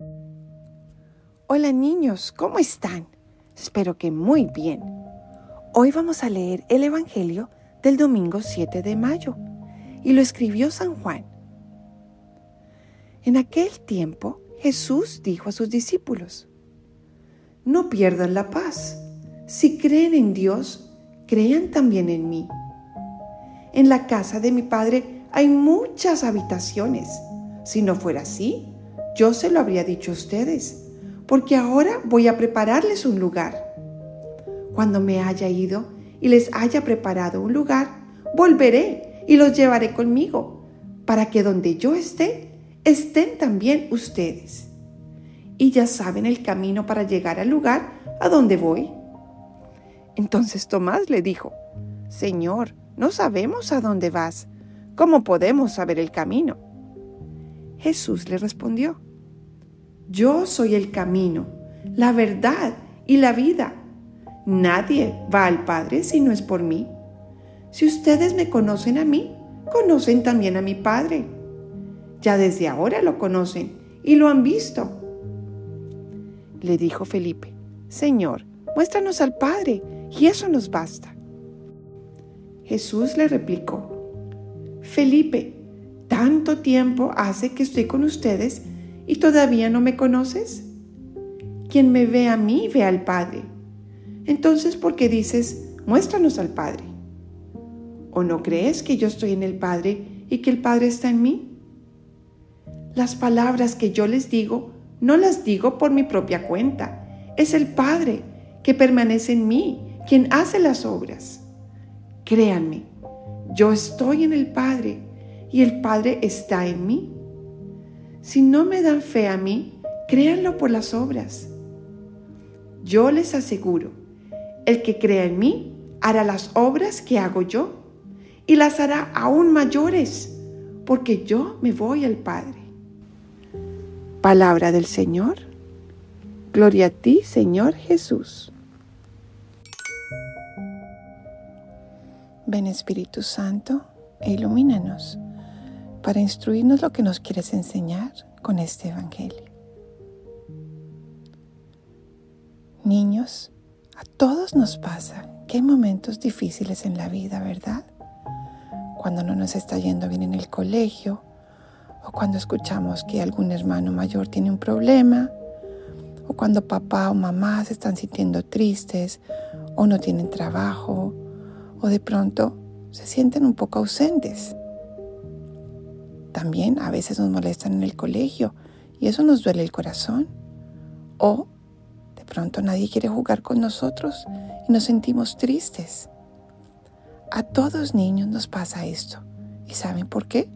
Hola niños, ¿cómo están? Espero que muy bien. Hoy vamos a leer el Evangelio del domingo 7 de mayo y lo escribió San Juan. En aquel tiempo Jesús dijo a sus discípulos, No pierdan la paz. Si creen en Dios, crean también en mí. En la casa de mi Padre hay muchas habitaciones. Si no fuera así, yo se lo habría dicho a ustedes porque ahora voy a prepararles un lugar. Cuando me haya ido y les haya preparado un lugar, volveré y los llevaré conmigo, para que donde yo esté, estén también ustedes. Y ya saben el camino para llegar al lugar a donde voy. Entonces Tomás le dijo, Señor, no sabemos a dónde vas. ¿Cómo podemos saber el camino? Jesús le respondió, yo soy el camino, la verdad y la vida. Nadie va al Padre si no es por mí. Si ustedes me conocen a mí, conocen también a mi Padre. Ya desde ahora lo conocen y lo han visto. Le dijo Felipe, Señor, muéstranos al Padre y eso nos basta. Jesús le replicó, Felipe, tanto tiempo hace que estoy con ustedes ¿Y todavía no me conoces? Quien me ve a mí ve al Padre. Entonces, ¿por qué dices, muéstranos al Padre? ¿O no crees que yo estoy en el Padre y que el Padre está en mí? Las palabras que yo les digo, no las digo por mi propia cuenta. Es el Padre que permanece en mí, quien hace las obras. Créanme, yo estoy en el Padre y el Padre está en mí. Si no me dan fe a mí, créanlo por las obras. Yo les aseguro, el que crea en mí hará las obras que hago yo y las hará aún mayores, porque yo me voy al Padre. Palabra del Señor. Gloria a ti, Señor Jesús. Ven Espíritu Santo e ilumínanos para instruirnos lo que nos quieres enseñar con este Evangelio. Niños, a todos nos pasa que hay momentos difíciles en la vida, ¿verdad? Cuando no nos está yendo bien en el colegio, o cuando escuchamos que algún hermano mayor tiene un problema, o cuando papá o mamá se están sintiendo tristes, o no tienen trabajo, o de pronto se sienten un poco ausentes. También a veces nos molestan en el colegio y eso nos duele el corazón. O de pronto nadie quiere jugar con nosotros y nos sentimos tristes. A todos niños nos pasa esto. ¿Y saben por qué?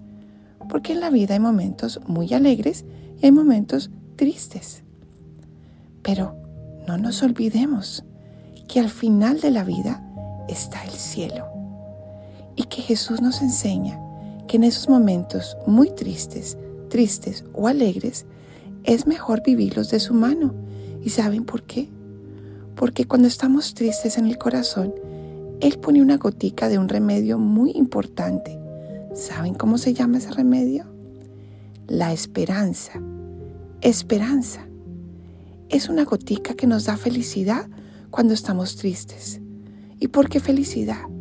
Porque en la vida hay momentos muy alegres y hay momentos tristes. Pero no nos olvidemos que al final de la vida está el cielo y que Jesús nos enseña que en esos momentos muy tristes, tristes o alegres, es mejor vivirlos de su mano. ¿Y saben por qué? Porque cuando estamos tristes en el corazón, Él pone una gotica de un remedio muy importante. ¿Saben cómo se llama ese remedio? La esperanza. Esperanza. Es una gotica que nos da felicidad cuando estamos tristes. ¿Y por qué felicidad?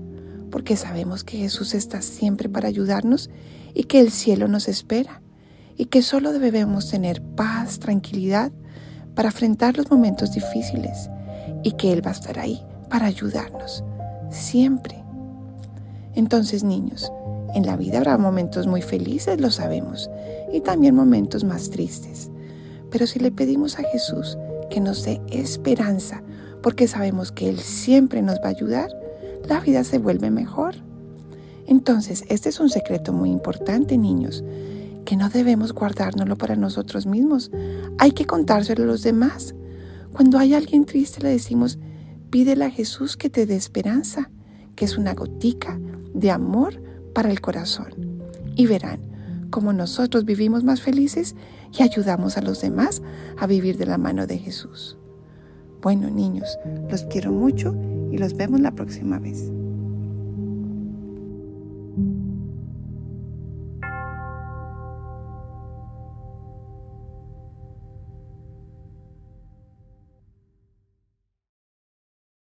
Porque sabemos que Jesús está siempre para ayudarnos y que el cielo nos espera y que solo debemos tener paz, tranquilidad para afrontar los momentos difíciles y que Él va a estar ahí para ayudarnos, siempre. Entonces, niños, en la vida habrá momentos muy felices, lo sabemos, y también momentos más tristes. Pero si le pedimos a Jesús que nos dé esperanza, porque sabemos que Él siempre nos va a ayudar, la vida se vuelve mejor. Entonces, este es un secreto muy importante, niños, que no debemos guardárnoslo para nosotros mismos. Hay que contárselo a los demás. Cuando hay alguien triste, le decimos, pídele a Jesús que te dé esperanza, que es una gotica de amor para el corazón. Y verán cómo nosotros vivimos más felices y ayudamos a los demás a vivir de la mano de Jesús. Bueno, niños, los quiero mucho y los vemos la próxima vez.